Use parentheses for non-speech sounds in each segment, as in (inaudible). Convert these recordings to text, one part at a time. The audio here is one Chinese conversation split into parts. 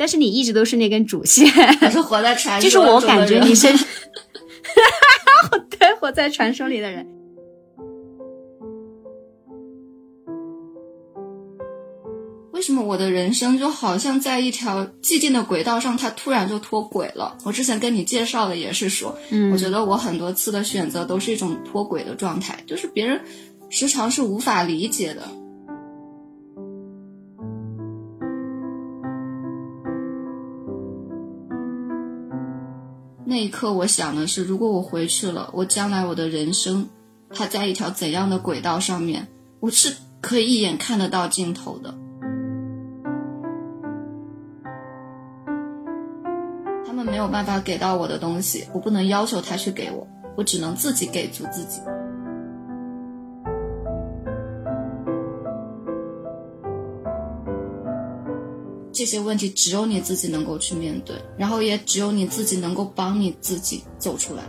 但是你一直都是那根主线，(laughs) 我是活在传说，就是我感觉你身，(laughs) 对，活在传说里的人。为什么我的人生就好像在一条既定的轨道上，它突然就脱轨了？我之前跟你介绍的也是说，嗯，我觉得我很多次的选择都是一种脱轨的状态，就是别人时常是无法理解的。那一刻，我想的是，如果我回去了，我将来我的人生，它在一条怎样的轨道上面，我是可以一眼看得到尽头的。他们没有办法给到我的东西，我不能要求他去给我，我只能自己给足自己。这些问题只有你自己能够去面对，然后也只有你自己能够帮你自己走出来。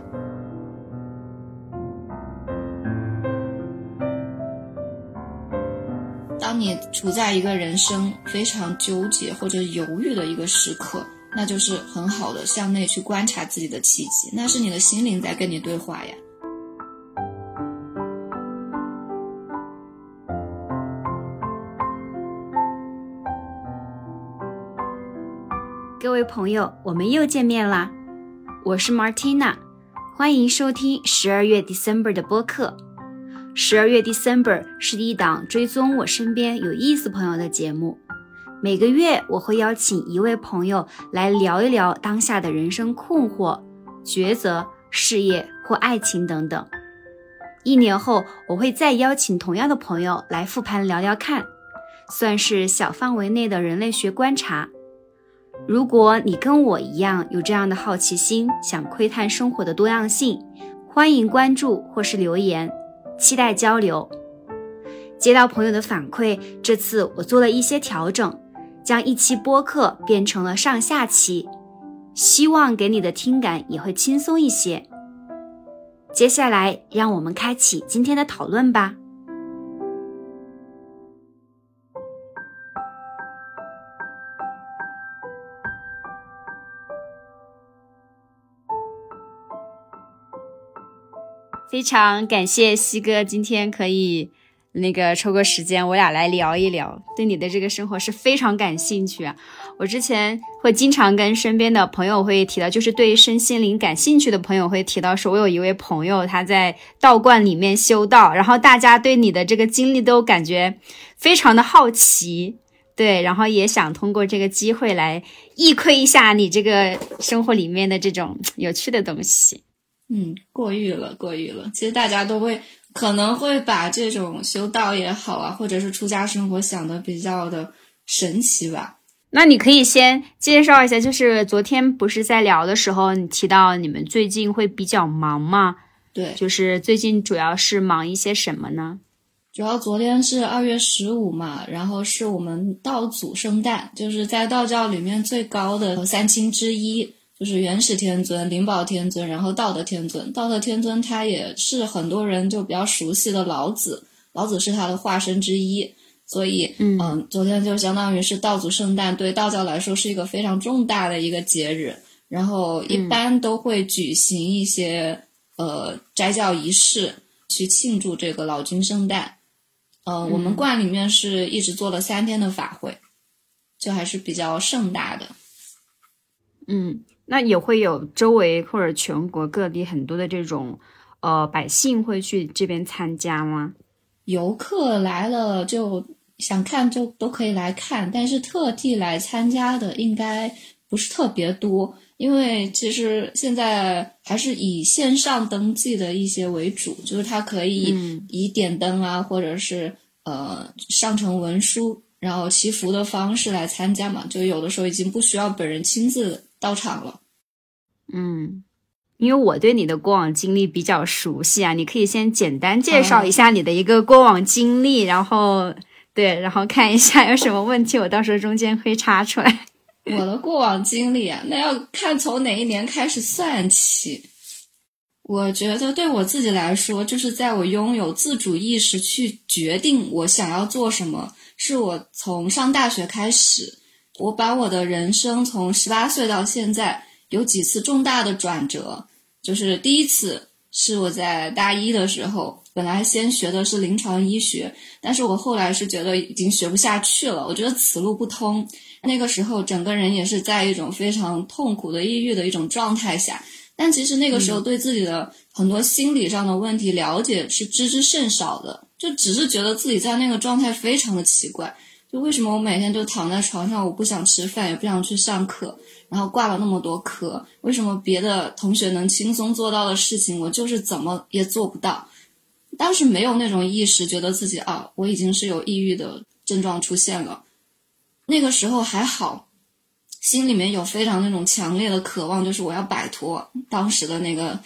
当你处在一个人生非常纠结或者犹豫的一个时刻，那就是很好的向内去观察自己的契机，那是你的心灵在跟你对话呀。朋友，我们又见面啦！我是 Martina，欢迎收听十二月 December 的播客。十二月 December 是一档追踪我身边有意思朋友的节目。每个月我会邀请一位朋友来聊一聊当下的人生困惑、抉择、事业或爱情等等。一年后，我会再邀请同样的朋友来复盘聊聊看，算是小范围内的人类学观察。如果你跟我一样有这样的好奇心，想窥探生活的多样性，欢迎关注或是留言，期待交流。接到朋友的反馈，这次我做了一些调整，将一期播客变成了上下期，希望给你的听感也会轻松一些。接下来，让我们开启今天的讨论吧。非常感谢西哥今天可以那个抽个时间，我俩来聊一聊，对你的这个生活是非常感兴趣。啊我之前会经常跟身边的朋友会提到，就是对身心灵感兴趣的朋友会提到，说我有一位朋友他在道观里面修道，然后大家对你的这个经历都感觉非常的好奇，对，然后也想通过这个机会来一窥一下你这个生活里面的这种有趣的东西。嗯，过誉了，过誉了。其实大家都会可能会把这种修道也好啊，或者是出家生活想的比较的神奇吧。那你可以先介绍一下，就是昨天不是在聊的时候，你提到你们最近会比较忙吗？对，就是最近主要是忙一些什么呢？主要昨天是二月十五嘛，然后是我们道祖圣诞，就是在道教里面最高的三清之一。就是元始天尊、灵宝天尊，然后道德天尊。道德天尊他也是很多人就比较熟悉的老子，老子是他的化身之一。所以，嗯，昨天就相当于是道祖圣诞，对道教来说是一个非常重大的一个节日。然后一般都会举行一些呃斋教仪式去庆祝这个老君圣诞。呃，我们观里面是一直做了三天的法会，就还是比较盛大的。嗯。那也会有周围或者全国各地很多的这种，呃，百姓会去这边参加吗？游客来了就想看就都可以来看，但是特地来参加的应该不是特别多，因为其实现在还是以线上登记的一些为主，就是它可以以点灯啊，或者是呃上呈文书，然后祈福的方式来参加嘛，就有的时候已经不需要本人亲自到场了。嗯，因为我对你的过往经历比较熟悉啊，你可以先简单介绍一下你的一个过往经历，然后对，然后看一下有什么问题，我到时候中间会插出来。我的过往经历啊，那要看从哪一年开始算起。我觉得对我自己来说，就是在我拥有自主意识去决定我想要做什么，是我从上大学开始。我把我的人生从十八岁到现在有几次重大的转折，就是第一次是我在大一的时候，本来先学的是临床医学，但是我后来是觉得已经学不下去了，我觉得此路不通。那个时候整个人也是在一种非常痛苦的抑郁的一种状态下，但其实那个时候对自己的很多心理上的问题了解是知之甚少的，就只是觉得自己在那个状态非常的奇怪。就为什么我每天就躺在床上，我不想吃饭，也不想去上课，然后挂了那么多科，为什么别的同学能轻松做到的事情，我就是怎么也做不到？当时没有那种意识，觉得自己啊，我已经是有抑郁的症状出现了。那个时候还好，心里面有非常那种强烈的渴望，就是我要摆脱当时的那个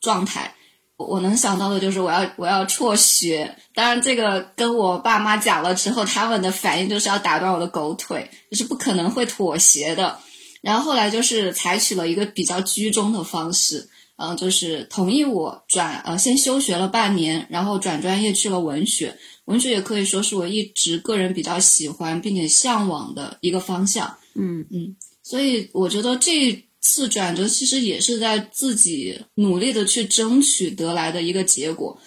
状态。我能想到的就是我要我要辍学，当然这个跟我爸妈讲了之后，他们的反应就是要打断我的狗腿，就是不可能会妥协的。然后后来就是采取了一个比较居中的方式，嗯，就是同意我转呃先休学了半年，然后转专业去了文学。文学也可以说是我一直个人比较喜欢并且向往的一个方向。嗯嗯，所以我觉得这。次转折其实也是在自己努力的去争取得来的一个结果，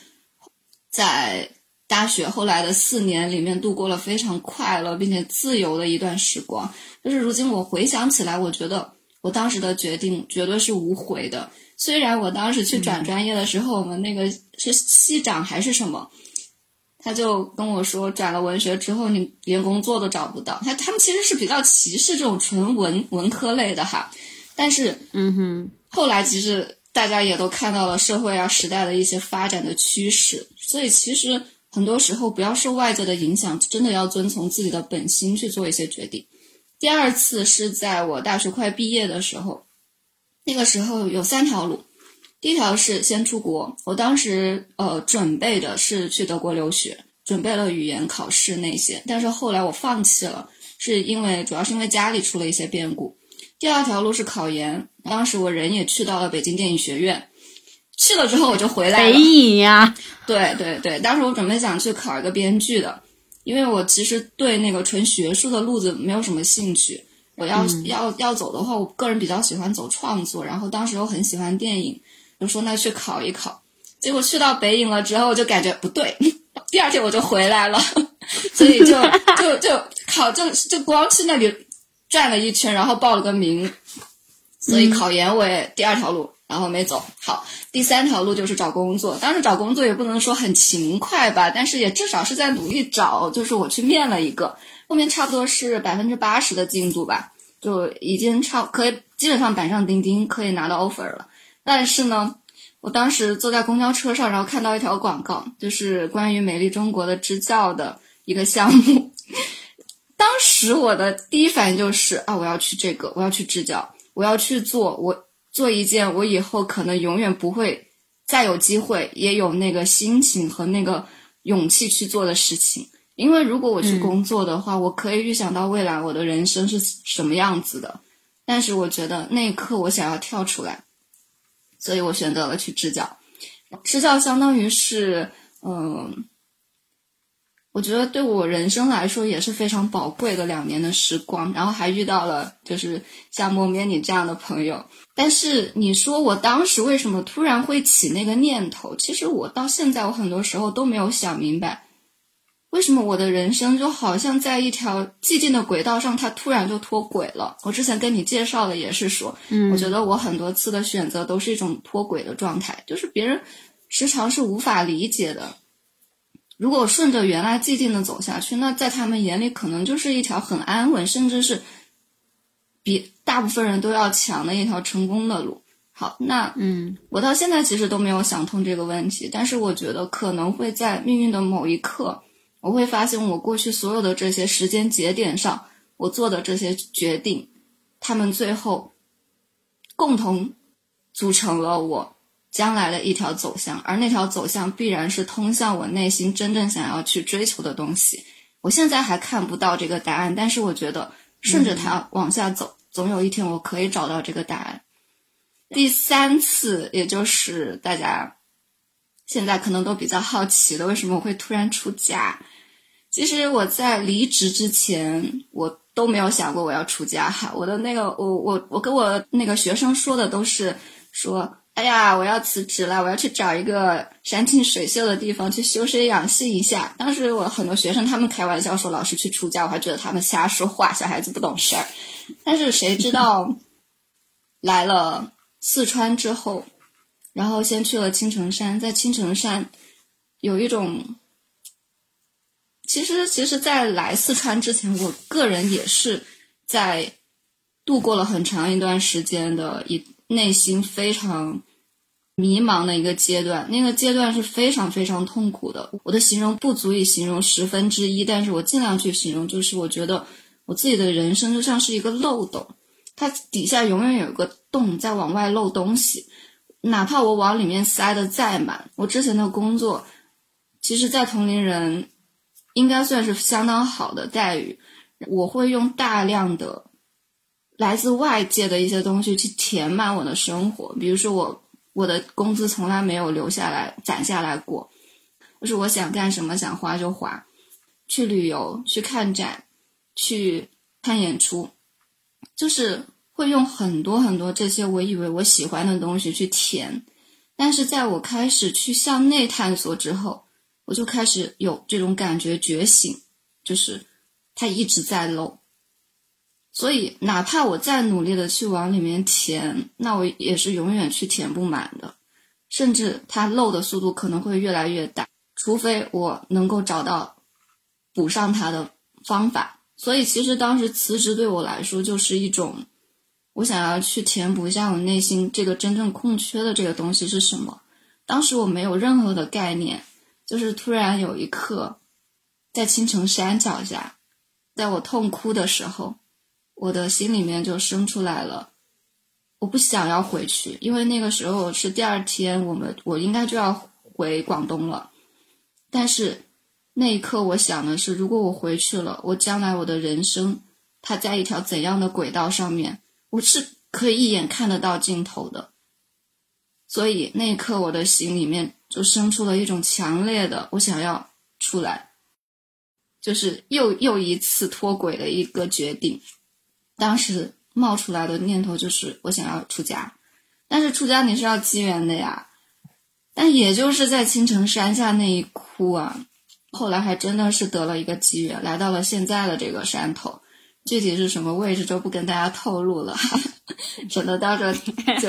在大学后来的四年里面度过了非常快乐并且自由的一段时光。就是如今我回想起来，我觉得我当时的决定绝对是无悔的。虽然我当时去转专业的时候，我们那个是系长还是什么，他就跟我说，转了文学之后你连工作都找不到。他他们其实是比较歧视这种纯文文科类的哈。但是，嗯哼，后来其实大家也都看到了社会啊时代的一些发展的趋势，所以其实很多时候不要受外界的影响，真的要遵从自己的本心去做一些决定。第二次是在我大学快毕业的时候，那个时候有三条路，第一条是先出国，我当时呃准备的是去德国留学，准备了语言考试那些，但是后来我放弃了，是因为主要是因为家里出了一些变故。第二条路是考研，当时我人也去到了北京电影学院，去了之后我就回来了。北影呀，对对对，当时我准备想去考一个编剧的，因为我其实对那个纯学术的路子没有什么兴趣。我要要要走的话，我个人比较喜欢走创作，然后当时又很喜欢电影，就说那去考一考。结果去到北影了之后，就感觉不对，(laughs) 第二天我就回来了，(laughs) 所以就就就考就就光去那里。转了一圈，然后报了个名，所以考研我也第二条路，然后没走好。第三条路就是找工作，当时找工作也不能说很勤快吧，但是也至少是在努力找。就是我去面了一个，后面差不多是百分之八十的进度吧，就已经差可以基本上板上钉钉，可以拿到 offer 了。但是呢，我当时坐在公交车上，然后看到一条广告，就是关于美丽中国的支教的一个项目。当时我的第一反应就是啊，我要去这个，我要去支教，我要去做，我做一件我以后可能永远不会再有机会，也有那个心情和那个勇气去做的事情。因为如果我去工作的话，我可以预想到未来我的人生是什么样子的。但是我觉得那一刻我想要跳出来，所以我选择了去支教。支教相当于是嗯。我觉得对我人生来说也是非常宝贵的两年的时光，然后还遇到了就是像莫咩你这样的朋友。但是你说我当时为什么突然会起那个念头？其实我到现在我很多时候都没有想明白，为什么我的人生就好像在一条寂静的轨道上，它突然就脱轨了。我之前跟你介绍的也是说，嗯，我觉得我很多次的选择都是一种脱轨的状态，就是别人时常是无法理解的。如果顺着原来既定的走下去，那在他们眼里可能就是一条很安稳，甚至是比大部分人都要强的一条成功的路。好，那嗯，我到现在其实都没有想通这个问题，但是我觉得可能会在命运的某一刻，我会发现我过去所有的这些时间节点上，我做的这些决定，他们最后共同组成了我。将来的一条走向，而那条走向必然是通向我内心真正想要去追求的东西。我现在还看不到这个答案，但是我觉得顺着它往下走，总有一天我可以找到这个答案。第三次，也就是大家现在可能都比较好奇的，为什么我会突然出家？其实我在离职之前，我都没有想过我要出家哈。我的那个，我我我跟我那个学生说的都是说，哎呀，我要辞职了，我要去找一个山清水秀的地方去修身养性一下。当时我很多学生他们开玩笑说老师去出家，我还觉得他们瞎说话，小孩子不懂事儿。但是谁知道 (laughs) 来了四川之后，然后先去了青城山，在青城山有一种。其实，其实，在来四川之前，我个人也是在度过了很长一段时间的一内心非常迷茫的一个阶段。那个阶段是非常非常痛苦的。我的形容不足以形容十分之一，但是我尽量去形容，就是我觉得我自己的人生就像是一个漏斗，它底下永远有一个洞在往外漏东西，哪怕我往里面塞的再满。我之前的工作，其实，在同龄人。应该算是相当好的待遇。我会用大量的来自外界的一些东西去填满我的生活，比如说我我的工资从来没有留下来攒下来过，就是我想干什么想花就花，去旅游、去看展、去看演出，就是会用很多很多这些我以为我喜欢的东西去填。但是在我开始去向内探索之后，我就开始有这种感觉觉醒，就是它一直在漏，所以哪怕我再努力的去往里面填，那我也是永远去填不满的，甚至它漏的速度可能会越来越大，除非我能够找到补上它的方法。所以其实当时辞职对我来说就是一种，我想要去填补一下我内心这个真正空缺的这个东西是什么。当时我没有任何的概念。就是突然有一刻，在青城山脚下，在我痛哭的时候，我的心里面就生出来了，我不想要回去，因为那个时候是第二天，我们我应该就要回广东了。但是那一刻，我想的是，如果我回去了，我将来我的人生，它在一条怎样的轨道上面，我是可以一眼看得到尽头的。所以那一刻，我的心里面。就生出了一种强烈的我想要出来，就是又又一次脱轨的一个决定。当时冒出来的念头就是我想要出家，但是出家你是要机缘的呀。但也就是在青城山下那一哭啊，后来还真的是得了一个机缘，来到了现在的这个山头。具体是什么位置就不跟大家透露了，(laughs) 省得到时候 (laughs) 就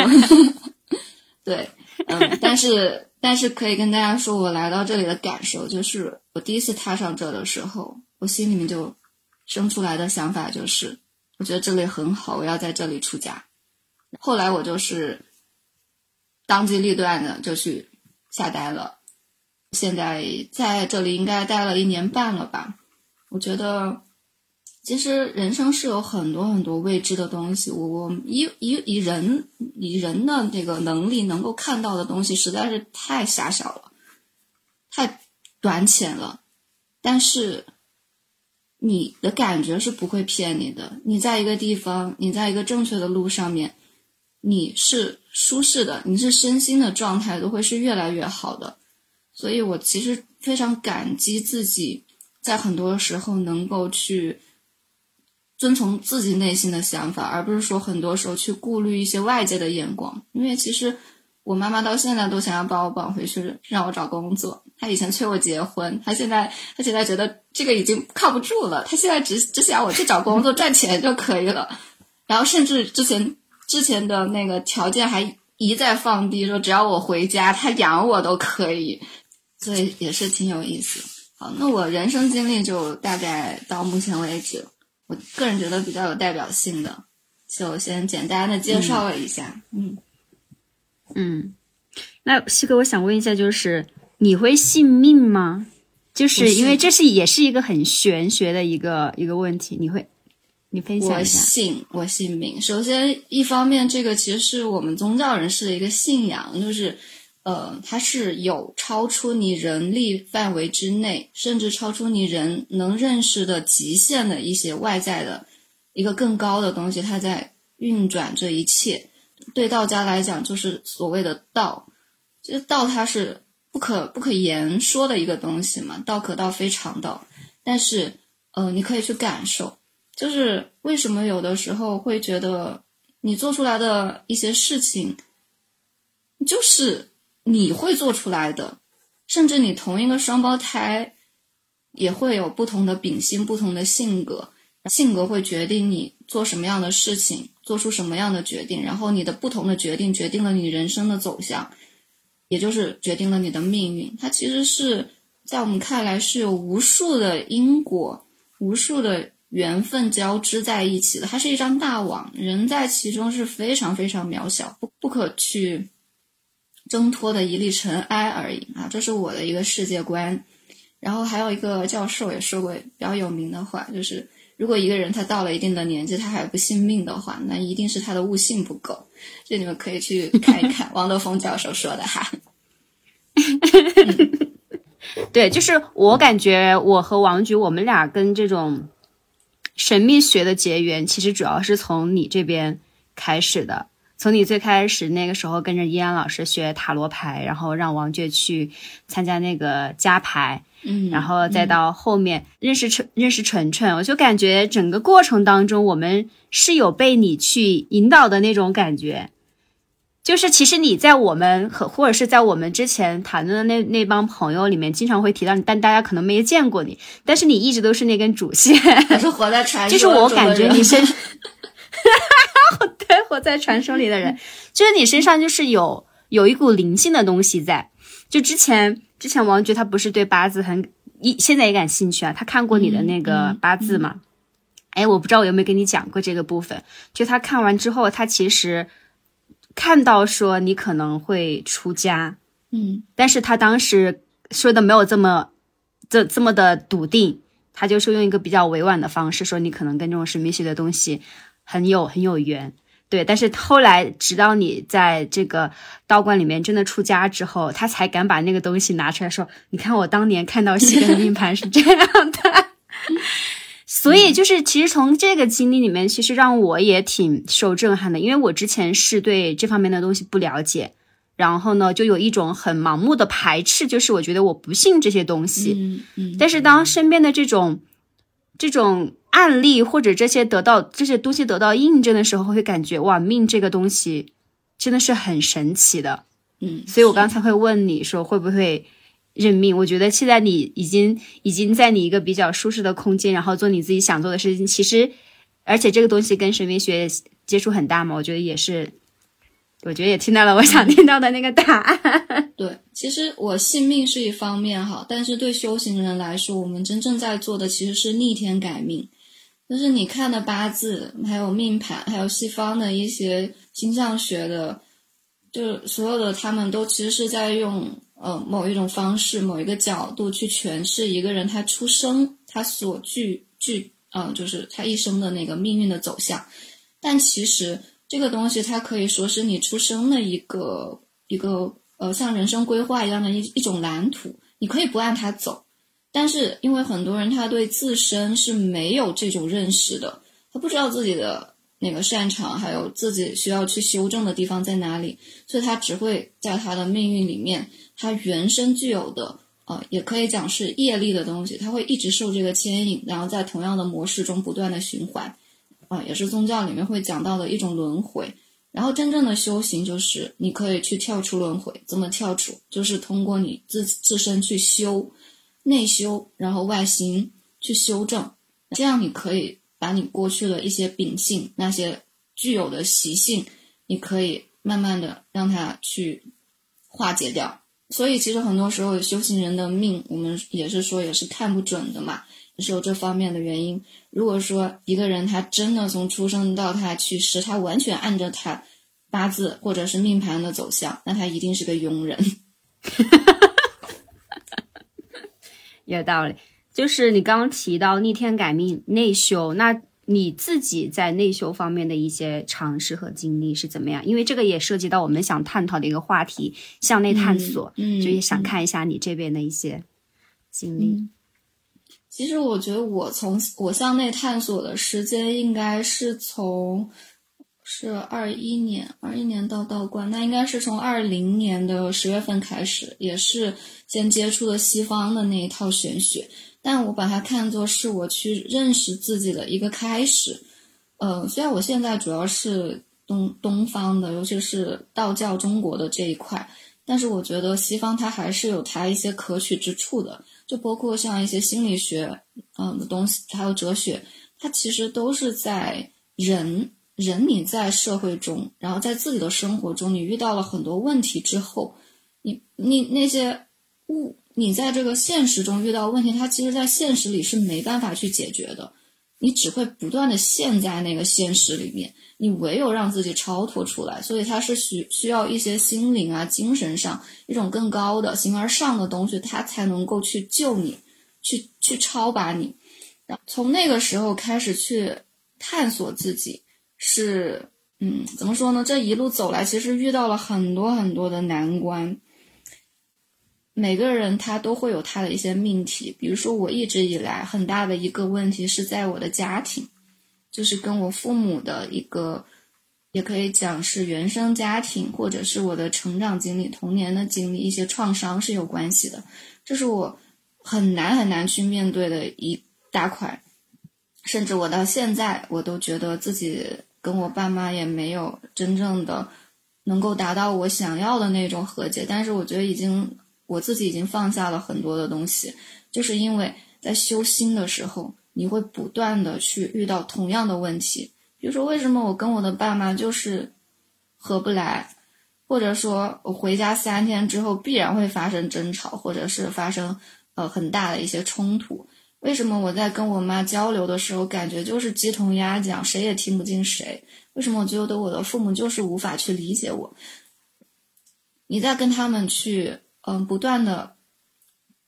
对，嗯，但是。但是可以跟大家说，我来到这里的感受就是，我第一次踏上这的时候，我心里面就生出来的想法就是，我觉得这里很好，我要在这里出家。后来我就是当机立断的就去下单了，现在在这里应该待了一年半了吧，我觉得。其实人生是有很多很多未知的东西，我我以以以人以人的这个能力能够看到的东西实在是太狭小了，太短浅了。但是你的感觉是不会骗你的，你在一个地方，你在一个正确的路上面，你是舒适的，你是身心的状态都会是越来越好的。所以我其实非常感激自己在很多时候能够去。遵从自己内心的想法，而不是说很多时候去顾虑一些外界的眼光。因为其实我妈妈到现在都想要把我绑回去，让我找工作。她以前催我结婚，她现在她现在觉得这个已经靠不住了。她现在只只想我去找工作赚钱就可以了。然后甚至之前之前的那个条件还一再放低，说只要我回家，她养我都可以。所以也是挺有意思。好，那我人生经历就大概到目前为止。我个人觉得比较有代表性的，就先简单的介绍了一下。嗯嗯，那西哥，我想问一下，就是你会信命吗？就是因为这是也是一个很玄学的一个一个问题，你会你分享一下？我信，我信命。首先，一方面，这个其实是我们宗教人士的一个信仰，就是。呃，它是有超出你人力范围之内，甚至超出你人能认识的极限的一些外在的一个更高的东西，它在运转这一切。对道家来讲，就是所谓的道。这道它是不可不可言说的一个东西嘛，道可道非常道。但是呃，你可以去感受，就是为什么有的时候会觉得你做出来的一些事情，就是你会做出来的，甚至你同一个双胞胎也会有不同的秉性、不同的性格，性格会决定你做什么样的事情，做出什么样的决定，然后你的不同的决定决定了你人生的走向。也就是决定了你的命运，它其实是在我们看来是有无数的因果、无数的缘分交织在一起的，它是一张大网，人在其中是非常非常渺小、不不可去挣脱的一粒尘埃而已啊！这是我的一个世界观。然后还有一个教授也说过比较有名的话，就是如果一个人他到了一定的年纪他还不信命的话，那一定是他的悟性不够。这你们可以去 (laughs) 看一看王德峰教授说的哈。(laughs) 对，就是我感觉我和王菊，我们俩跟这种神秘学的结缘，其实主要是从你这边开始的。从你最开始那个时候跟着依安老师学塔罗牌，然后让王珏去参加那个加牌，嗯，然后再到后面认识纯认识纯纯，我就感觉整个过程当中，我们是有被你去引导的那种感觉。就是其实你在我们和或者是在我们之前谈论的那那帮朋友里面，经常会提到你，但大家可能没见过你，但是你一直都是那根主线，是活在传说，就是我感觉你身 (laughs) (laughs) 对，活在传说里的人，(laughs) 就是你身上就是有有一股灵性的东西在。就之前之前王菊他不是对八字很一现在也感兴趣啊，他看过你的那个八字嘛？哎，我不知道我有没有跟你讲过这个部分。就他看完之后，他其实。看到说你可能会出家，嗯，但是他当时说的没有这么这这么的笃定，他就是用一个比较委婉的方式说你可能跟这种神秘学的东西很有很有缘，对。但是后来直到你在这个道观里面真的出家之后，他才敢把那个东西拿出来说，你看我当年看到 (laughs) 西的命盘是这样的。(laughs) 所以就是，其实从这个经历里面，其实让我也挺受震撼的，因为我之前是对这方面的东西不了解，然后呢，就有一种很盲目的排斥，就是我觉得我不信这些东西。嗯嗯。但是当身边的这种这种案例或者这些得到这些东西得到印证的时候，会感觉哇，命这个东西真的是很神奇的。嗯。所以我刚才会问你说会不会。认命，我觉得现在你已经已经在你一个比较舒适的空间，然后做你自己想做的事情。其实，而且这个东西跟神秘学接触很大嘛，我觉得也是，我觉得也听到了我想听到的那个答案。(laughs) (laughs) 对，其实我信命是一方面哈，但是对修行人来说，我们真正在做的其实是逆天改命。就是你看的八字，还有命盘，还有西方的一些星象学的，就所有的他们都其实是在用。呃，某一种方式，某一个角度去诠释一个人他出生他所具具，嗯，就是他一生的那个命运的走向。但其实这个东西，它可以说是你出生的一个一个呃，像人生规划一样的一一种蓝图。你可以不按它走，但是因为很多人他对自身是没有这种认识的，他不知道自己的。那个擅长，还有自己需要去修正的地方在哪里，所以他只会在他的命运里面，他原生具有的，呃，也可以讲是业力的东西，他会一直受这个牵引，然后在同样的模式中不断的循环，啊，也是宗教里面会讲到的一种轮回。然后真正的修行就是你可以去跳出轮回，怎么跳出？就是通过你自自身去修，内修，然后外形去修正，这样你可以。把你过去的一些秉性、那些具有的习性，你可以慢慢的让它去化解掉。所以，其实很多时候修行人的命，我们也是说也是看不准的嘛，也是有这方面的原因。如果说一个人他真的从出生到他去世，他完全按着他八字或者是命盘的走向，那他一定是个庸人。(laughs) 有道理。就是你刚刚提到逆天改命、内修，那你自己在内修方面的一些尝试和经历是怎么样？因为这个也涉及到我们想探讨的一个话题——向内探索。嗯，就也想看一下你这边的一些经历。其实我觉得，我从我向内探索的时间应该是从是二一年，二一年到道观，那应该是从二零年的十月份开始，也是先接触了西方的那一套玄学，但我把它看作是我去认识自己的一个开始。呃，虽然我现在主要是东东方的，尤其是道教中国的这一块，但是我觉得西方它还是有它一些可取之处的，就包括像一些心理学，嗯的东西，还有哲学，它其实都是在人。人你在社会中，然后在自己的生活中，你遇到了很多问题之后，你你那些物，你在这个现实中遇到问题，它其实，在现实里是没办法去解决的，你只会不断的陷在那个现实里面，你唯有让自己超脱出来，所以它是需需要一些心灵啊、精神上一种更高的形而上的东西，它才能够去救你，去去超拔你，从那个时候开始去探索自己。是，嗯，怎么说呢？这一路走来，其实遇到了很多很多的难关。每个人他都会有他的一些命题，比如说我一直以来很大的一个问题是在我的家庭，就是跟我父母的一个，也可以讲是原生家庭，或者是我的成长经历、童年的经历一些创伤是有关系的。这是我很难很难去面对的一大块，甚至我到现在我都觉得自己。跟我爸妈也没有真正的能够达到我想要的那种和解，但是我觉得已经我自己已经放下了很多的东西，就是因为在修心的时候，你会不断的去遇到同样的问题，比如说为什么我跟我的爸妈就是合不来，或者说我回家三天之后必然会发生争吵，或者是发生呃很大的一些冲突。为什么我在跟我妈交流的时候，感觉就是鸡同鸭讲，谁也听不进谁？为什么我觉得我的父母就是无法去理解我？你在跟他们去，嗯，不断的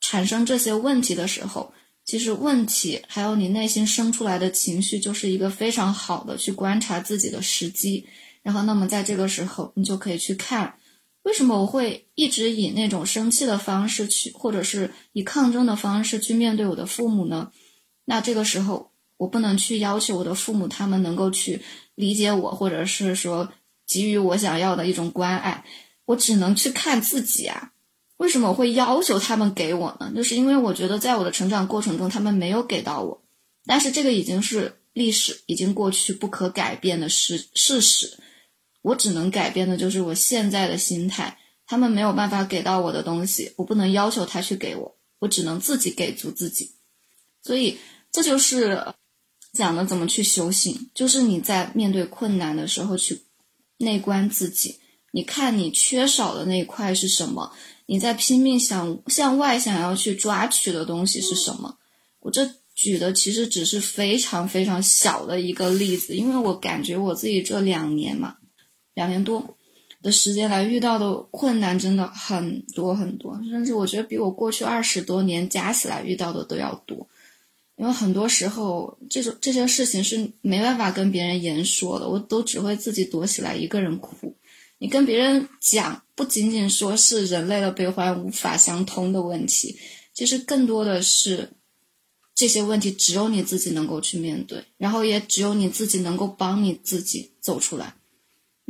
产生这些问题的时候，其实问题还有你内心生出来的情绪，就是一个非常好的去观察自己的时机。然后，那么在这个时候，你就可以去看。为什么我会一直以那种生气的方式去，或者是以抗争的方式去面对我的父母呢？那这个时候，我不能去要求我的父母他们能够去理解我，或者是说给予我想要的一种关爱，我只能去看自己啊。为什么我会要求他们给我呢？就是因为我觉得在我的成长过程中，他们没有给到我，但是这个已经是历史，已经过去，不可改变的事事实。我只能改变的就是我现在的心态，他们没有办法给到我的东西，我不能要求他去给我，我只能自己给足自己。所以这就是讲的怎么去修行，就是你在面对困难的时候去内观自己，你看你缺少的那一块是什么，你在拼命想向外想要去抓取的东西是什么。我这举的其实只是非常非常小的一个例子，因为我感觉我自己这两年嘛。两年多的时间来遇到的困难真的很多很多，甚至我觉得比我过去二十多年加起来遇到的都要多。因为很多时候，这种这些事情是没办法跟别人言说的，我都只会自己躲起来一个人哭。你跟别人讲，不仅仅说是人类的悲欢无法相通的问题，其实更多的是这些问题只有你自己能够去面对，然后也只有你自己能够帮你自己走出来。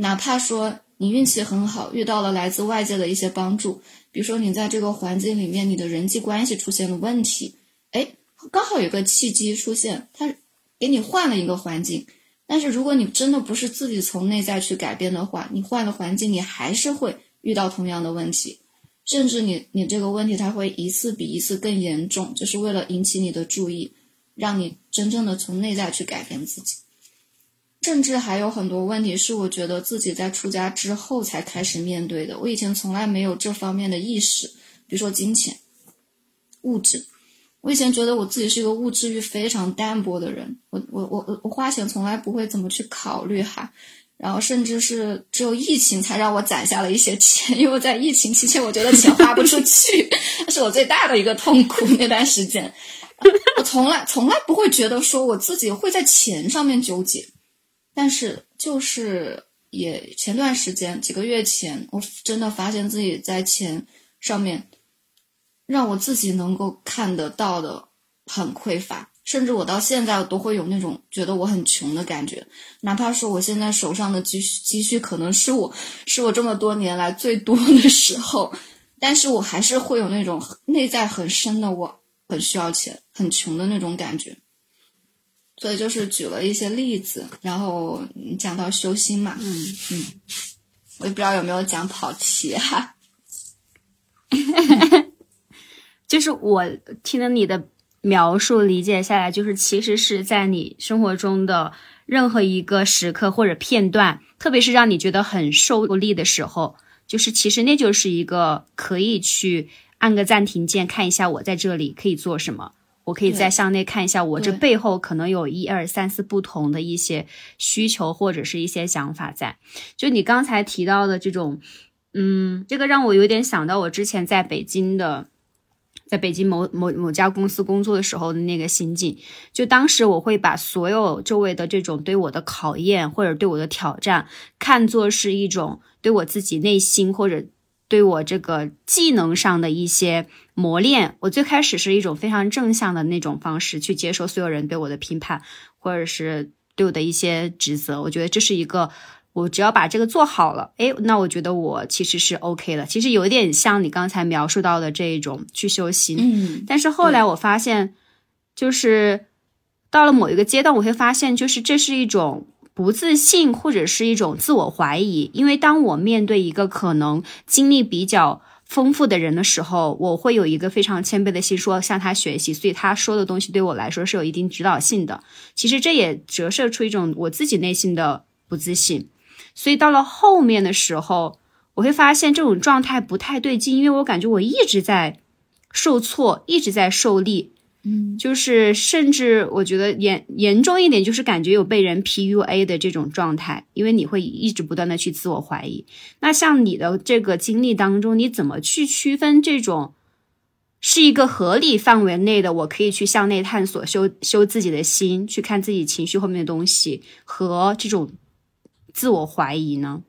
哪怕说你运气很好，遇到了来自外界的一些帮助，比如说你在这个环境里面，你的人际关系出现了问题，哎，刚好有个契机出现，他给你换了一个环境。但是如果你真的不是自己从内在去改变的话，你换了环境，你还是会遇到同样的问题，甚至你你这个问题它会一次比一次更严重，就是为了引起你的注意，让你真正的从内在去改变自己。甚至还有很多问题是我觉得自己在出家之后才开始面对的。我以前从来没有这方面的意识，比如说金钱、物质。我以前觉得我自己是一个物质欲非常淡薄的人，我我我我花钱从来不会怎么去考虑哈。然后甚至是只有疫情才让我攒下了一些钱，因为在疫情期间我觉得钱花不出去，(laughs) 那是我最大的一个痛苦那段时间。我从来从来不会觉得说我自己会在钱上面纠结。但是，就是也前段时间几个月前，我真的发现自己在钱上面，让我自己能够看得到的很匮乏，甚至我到现在都会有那种觉得我很穷的感觉，哪怕说我现在手上的积蓄积蓄可能是我是我这么多年来最多的时候，但是我还是会有那种内在很深的我很需要钱、很穷的那种感觉。所以就是举了一些例子，然后讲到修心嘛，嗯嗯，我也不知道有没有讲跑题哈。(laughs) 就是我听了你的描述，理解下来，就是其实是在你生活中的任何一个时刻或者片段，特别是让你觉得很受力的时候，就是其实那就是一个可以去按个暂停键，看一下我在这里可以做什么。我可以再向内看一下，我这背后可能有一二三四不同的一些需求或者是一些想法在。就你刚才提到的这种，嗯，这个让我有点想到我之前在北京的，在北京某某某家公司工作的时候的那个心境。就当时我会把所有周围的这种对我的考验或者对我的挑战，看作是一种对我自己内心或者。对我这个技能上的一些磨练，我最开始是一种非常正向的那种方式去接受所有人对我的评判，或者是对我的一些指责。我觉得这是一个，我只要把这个做好了，诶，那我觉得我其实是 OK 的。其实有点像你刚才描述到的这一种去修心。嗯，但是后来我发现，就是到了某一个阶段，我会发现，就是这是一种。不自信或者是一种自我怀疑，因为当我面对一个可能经历比较丰富的人的时候，我会有一个非常谦卑的心，说向他学习，所以他说的东西对我来说是有一定指导性的。其实这也折射出一种我自己内心的不自信，所以到了后面的时候，我会发现这种状态不太对劲，因为我感觉我一直在受挫，一直在受力。嗯，就是甚至我觉得严严重一点，就是感觉有被人 PUA 的这种状态，因为你会一直不断的去自我怀疑。那像你的这个经历当中，你怎么去区分这种是一个合理范围内的，我可以去向内探索、修修自己的心，去看自己情绪后面的东西，和这种自我怀疑呢？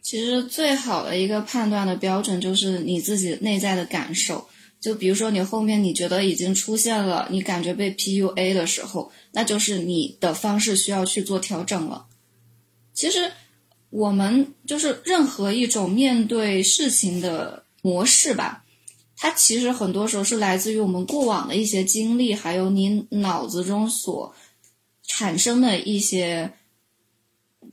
其实最好的一个判断的标准就是你自己内在的感受。就比如说，你后面你觉得已经出现了，你感觉被 PUA 的时候，那就是你的方式需要去做调整了。其实，我们就是任何一种面对事情的模式吧，它其实很多时候是来自于我们过往的一些经历，还有你脑子中所产生的一些，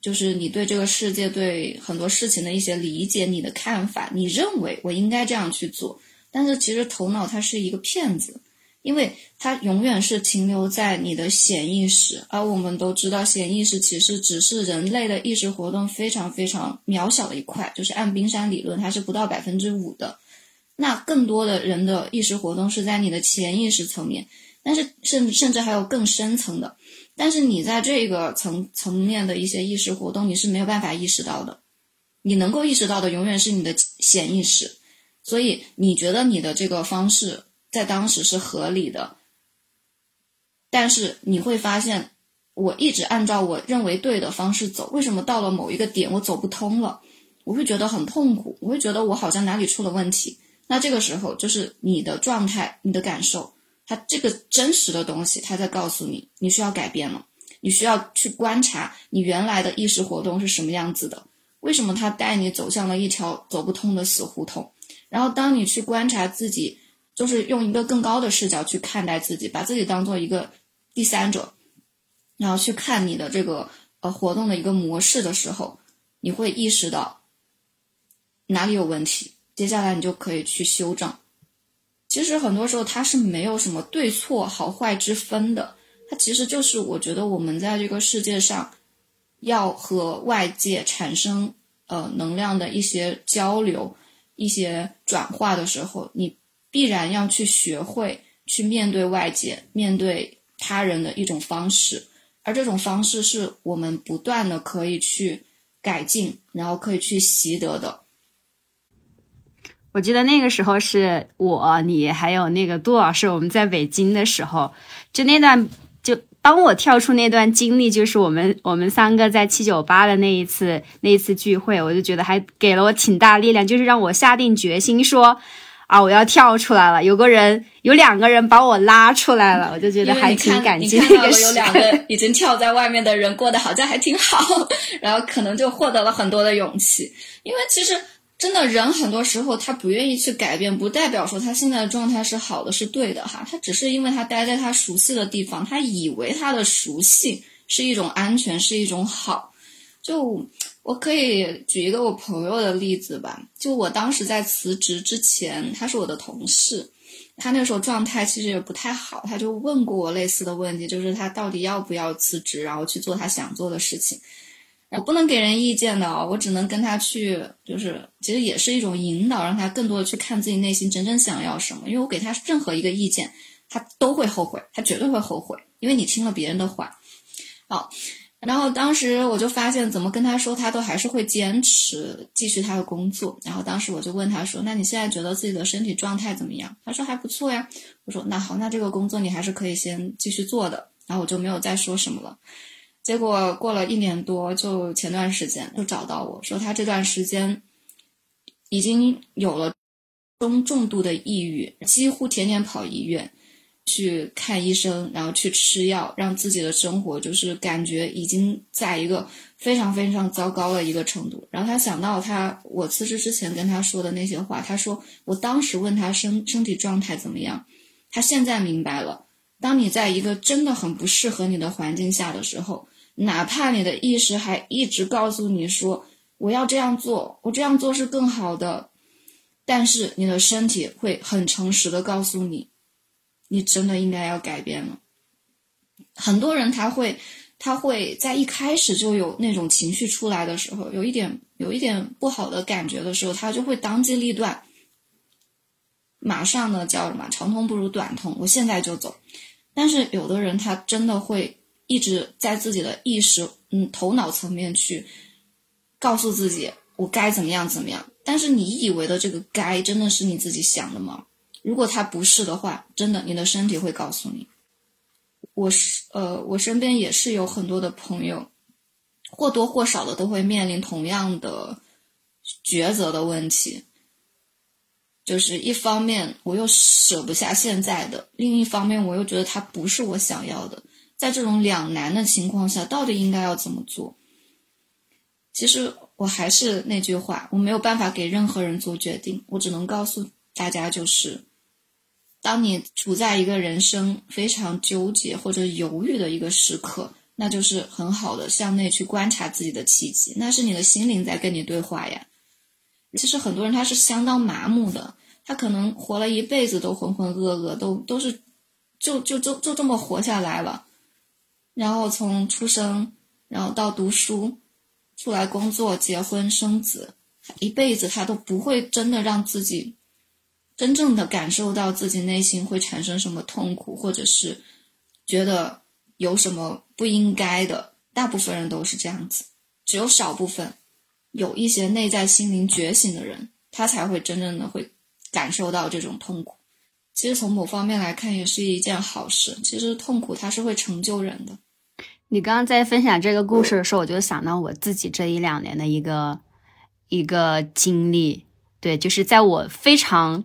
就是你对这个世界、对很多事情的一些理解、你的看法，你认为我应该这样去做。但是其实头脑它是一个骗子，因为它永远是停留在你的潜意识，而我们都知道，潜意识其实只是人类的意识活动非常非常渺小的一块，就是按冰山理论，它是不到百分之五的。那更多的人的意识活动是在你的潜意识层面，但是甚甚至还有更深层的，但是你在这个层层面的一些意识活动，你是没有办法意识到的，你能够意识到的永远是你的潜意识。所以你觉得你的这个方式在当时是合理的，但是你会发现，我一直按照我认为对的方式走，为什么到了某一个点我走不通了？我会觉得很痛苦，我会觉得我好像哪里出了问题。那这个时候就是你的状态、你的感受，它这个真实的东西，它在告诉你你需要改变了，你需要去观察你原来的意识活动是什么样子的，为什么它带你走向了一条走不通的死胡同？然后，当你去观察自己，就是用一个更高的视角去看待自己，把自己当做一个第三者，然后去看你的这个呃活动的一个模式的时候，你会意识到哪里有问题，接下来你就可以去修正。其实很多时候它是没有什么对错好坏之分的，它其实就是我觉得我们在这个世界上要和外界产生呃能量的一些交流。一些转化的时候，你必然要去学会去面对外界、面对他人的一种方式，而这种方式是我们不断的可以去改进，然后可以去习得的。我记得那个时候是我、你还有那个杜老师，我们在北京的时候，就那段。当我跳出那段经历，就是我们我们三个在七九八的那一次那一次聚会，我就觉得还给了我挺大力量，就是让我下定决心说，啊，我要跳出来了。有个人，有两个人把我拉出来了，我就觉得还挺感激那个有两个已经跳在外面的人过得好像还挺好，(laughs) 然后可能就获得了很多的勇气。因为其实真的人很多时候他不愿意去改变，不代表说他现在的状态是好的是对的哈，他只是因为他待在他熟悉的地方，他以为他的熟悉是一种安全，是一种好。就我可以举一个我朋友的例子吧，就我当时在辞职之前，他是我的同事，他那时候状态其实也不太好，他就问过我类似的问题，就是他到底要不要辞职，然后去做他想做的事情。我不能给人意见的，我只能跟他去，就是其实也是一种引导，让他更多的去看自己内心真正想要什么。因为我给他任何一个意见，他都会后悔，他绝对会后悔，因为你听了别人的话，好。然后当时我就发现，怎么跟他说，他都还是会坚持继续他的工作。然后当时我就问他说：“那你现在觉得自己的身体状态怎么样？”他说：“还不错呀。”我说：“那好，那这个工作你还是可以先继续做的。”然后我就没有再说什么了。结果过了一年多，就前段时间就找到我说，他这段时间已经有了中重度的抑郁，几乎天天跑医院。去看医生，然后去吃药，让自己的生活就是感觉已经在一个非常非常糟糕的一个程度。然后他想到他我辞职之前跟他说的那些话，他说我当时问他身身体状态怎么样，他现在明白了。当你在一个真的很不适合你的环境下的时候，哪怕你的意识还一直告诉你说我要这样做，我这样做是更好的，但是你的身体会很诚实的告诉你。你真的应该要改变了。很多人他会，他会在一开始就有那种情绪出来的时候，有一点有一点不好的感觉的时候，他就会当机立断，马上呢叫什么“长痛不如短痛”，我现在就走。但是有的人他真的会一直在自己的意识，嗯，头脑层面去告诉自己我该怎么样怎么样。但是你以为的这个“该”，真的是你自己想的吗？如果他不是的话，真的，你的身体会告诉你。我是呃，我身边也是有很多的朋友，或多或少的都会面临同样的抉择的问题。就是一方面我又舍不下现在的，另一方面我又觉得它不是我想要的。在这种两难的情况下，到底应该要怎么做？其实我还是那句话，我没有办法给任何人做决定，我只能告诉大家就是。当你处在一个人生非常纠结或者犹豫的一个时刻，那就是很好的向内去观察自己的契机，那是你的心灵在跟你对话呀。其实很多人他是相当麻木的，他可能活了一辈子都浑浑噩噩，都都是就就就就这么活下来了。然后从出生，然后到读书，出来工作、结婚、生子，一辈子他都不会真的让自己。真正的感受到自己内心会产生什么痛苦，或者是觉得有什么不应该的，大部分人都是这样子，只有少部分有一些内在心灵觉醒的人，他才会真正的会感受到这种痛苦。其实从某方面来看，也是一件好事。其实痛苦它是会成就人的。你刚刚在分享这个故事的时候，我就想到我自己这一两年的一个一个经历。对，就是在我非常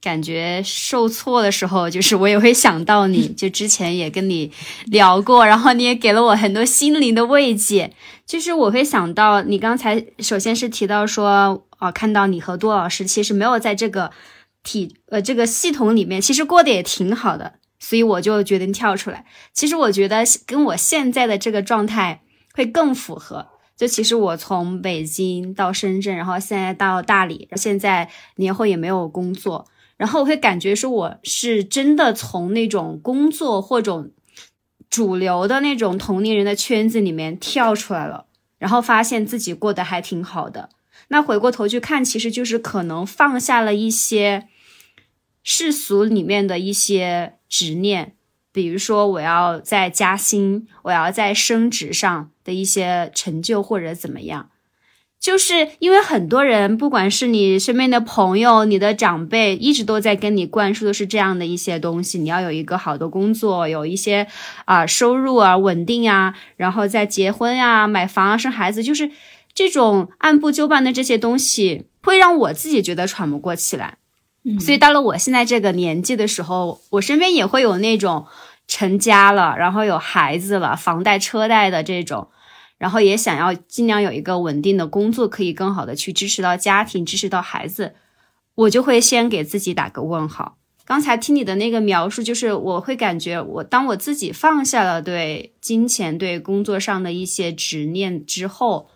感觉受挫的时候，就是我也会想到你，(laughs) 就之前也跟你聊过，然后你也给了我很多心灵的慰藉。就是我会想到你刚才首先是提到说，哦，看到你和杜老师其实没有在这个体呃这个系统里面，其实过得也挺好的，所以我就决定跳出来。其实我觉得跟我现在的这个状态会更符合。就其实我从北京到深圳，然后现在到大理，现在年后也没有工作，然后我会感觉说我是真的从那种工作或者主流的那种同龄人的圈子里面跳出来了，然后发现自己过得还挺好的。那回过头去看，其实就是可能放下了一些世俗里面的一些执念。比如说，我要在加薪，我要在升职上的一些成就或者怎么样，就是因为很多人，不管是你身边的朋友、你的长辈，一直都在跟你灌输的是这样的一些东西：你要有一个好的工作，有一些啊收入啊稳定啊，然后再结婚呀、买房啊、生孩子，就是这种按部就班的这些东西，会让我自己觉得喘不过气来。所以到了我现在这个年纪的时候，我身边也会有那种成家了，然后有孩子了，房贷车贷的这种，然后也想要尽量有一个稳定的工作，可以更好的去支持到家庭，支持到孩子，我就会先给自己打个问号。刚才听你的那个描述，就是我会感觉我当我自己放下了对金钱、对工作上的一些执念之后，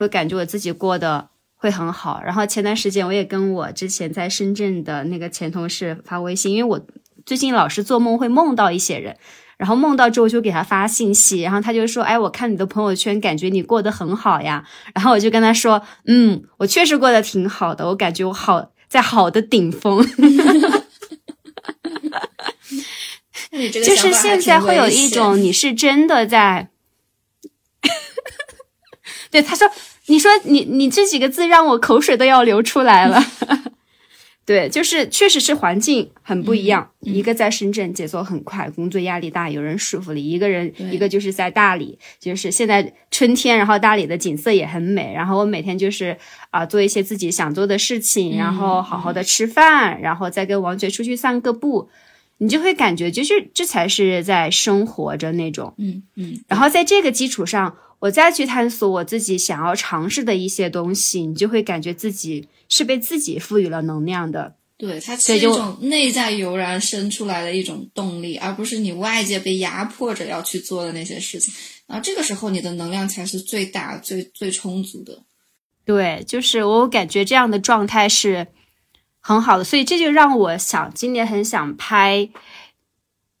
我感觉我自己过得会很好。然后前段时间我也跟我之前在深圳的那个前同事发微信，因为我最近老是做梦会梦到一些人，然后梦到之后就给他发信息，然后他就说：“哎，我看你的朋友圈，感觉你过得很好呀。”然后我就跟他说：“嗯，我确实过得挺好的，我感觉我好。”在好的顶峰，(laughs) (laughs) 就是现在会有一种你是真的在，(laughs) 对他说，你说你你这几个字让我口水都要流出来了。(laughs) 对，就是确实是环境很不一样。一个在深圳节奏很快，工作压力大，有人束缚你；一个人，一个就是在大理，就是现在春天，然后大理的景色也很美。然后我每天就是啊，做一些自己想做的事情，然后好好的吃饭，然后再跟王爵出去散个步，你就会感觉就是这才是在生活着那种。嗯嗯。然后在这个基础上，我再去探索我自己想要尝试的一些东西，你就会感觉自己。是被自己赋予了能量的，对它是一种内在油然生出来的一种动力，而不是你外界被压迫着要去做的那些事情。然后这个时候，你的能量才是最大、最最充足的。对，就是我感觉这样的状态是很好的，所以这就让我想今年很想拍，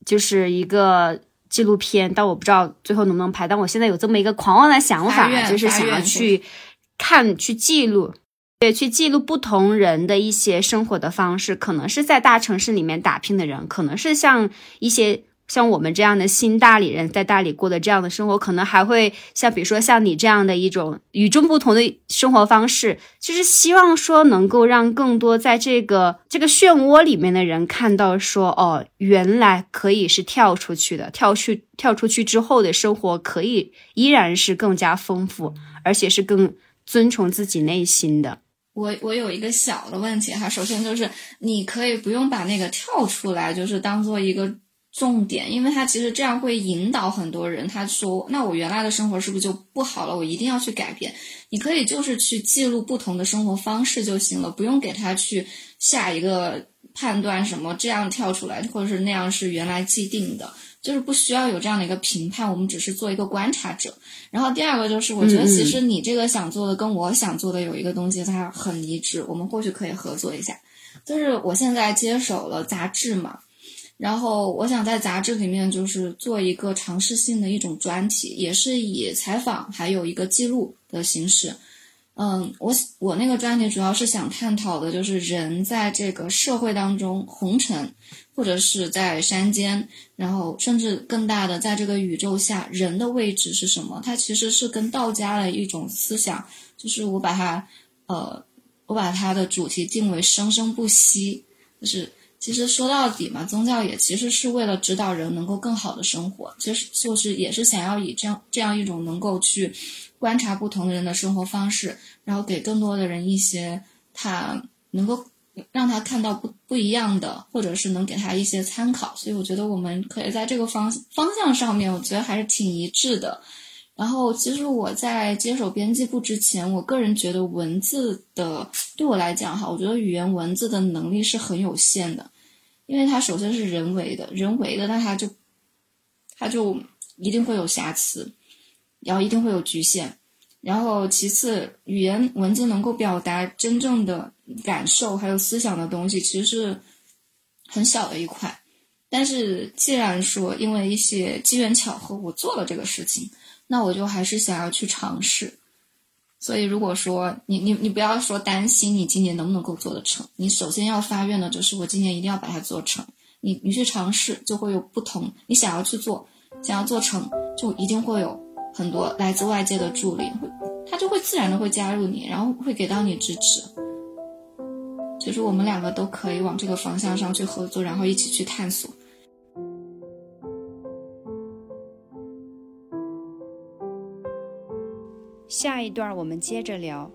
就是一个纪录片，但我不知道最后能不能拍。但我现在有这么一个狂妄的想法，就是想要去看、去记录。对，去记录不同人的一些生活的方式，可能是在大城市里面打拼的人，可能是像一些像我们这样的新大理人在大理过的这样的生活，可能还会像比如说像你这样的一种与众不同的生活方式，就是希望说能够让更多在这个这个漩涡里面的人看到说，哦，原来可以是跳出去的，跳去跳出去之后的生活可以依然是更加丰富，而且是更遵从自己内心的。我我有一个小的问题哈，首先就是你可以不用把那个跳出来，就是当做一个重点，因为他其实这样会引导很多人。他说：“那我原来的生活是不是就不好了？我一定要去改变。”你可以就是去记录不同的生活方式就行了，不用给他去下一个判断，什么这样跳出来，或者是那样是原来既定的。就是不需要有这样的一个评判，我们只是做一个观察者。然后第二个就是，我觉得其实你这个想做的跟我想做的有一个东西它很一致，我们或许可以合作一下。就是我现在接手了杂志嘛，然后我想在杂志里面就是做一个尝试性的一种专题，也是以采访还有一个记录的形式。嗯，我我那个专题主要是想探讨的就是人在这个社会当中红尘。或者是在山间，然后甚至更大的，在这个宇宙下，人的位置是什么？它其实是跟道家的一种思想，就是我把它，呃，我把它的主题定为生生不息。就是其实说到底嘛，宗教也其实是为了指导人能够更好的生活，其实就是也是想要以这样这样一种能够去观察不同的人的生活方式，然后给更多的人一些他能够。让他看到不不一样的，或者是能给他一些参考，所以我觉得我们可以在这个方方向上面，我觉得还是挺一致的。然后，其实我在接手编辑部之前，我个人觉得文字的对我来讲哈，我觉得语言文字的能力是很有限的，因为它首先是人为的，人为的，那它就它就一定会有瑕疵，然后一定会有局限。然后，其次，语言文字能够表达真正的感受还有思想的东西，其实是很小的一块。但是，既然说因为一些机缘巧合，我做了这个事情，那我就还是想要去尝试。所以，如果说你你你不要说担心你今年能不能够做得成，你首先要发愿的就是我今年一定要把它做成。你你去尝试，就会有不同。你想要去做，想要做成，就一定会有。很多来自外界的助力，会他就会自然的会加入你，然后会给到你支持。其实我们两个都可以往这个方向上去合作，然后一起去探索。下一段，我们接着聊。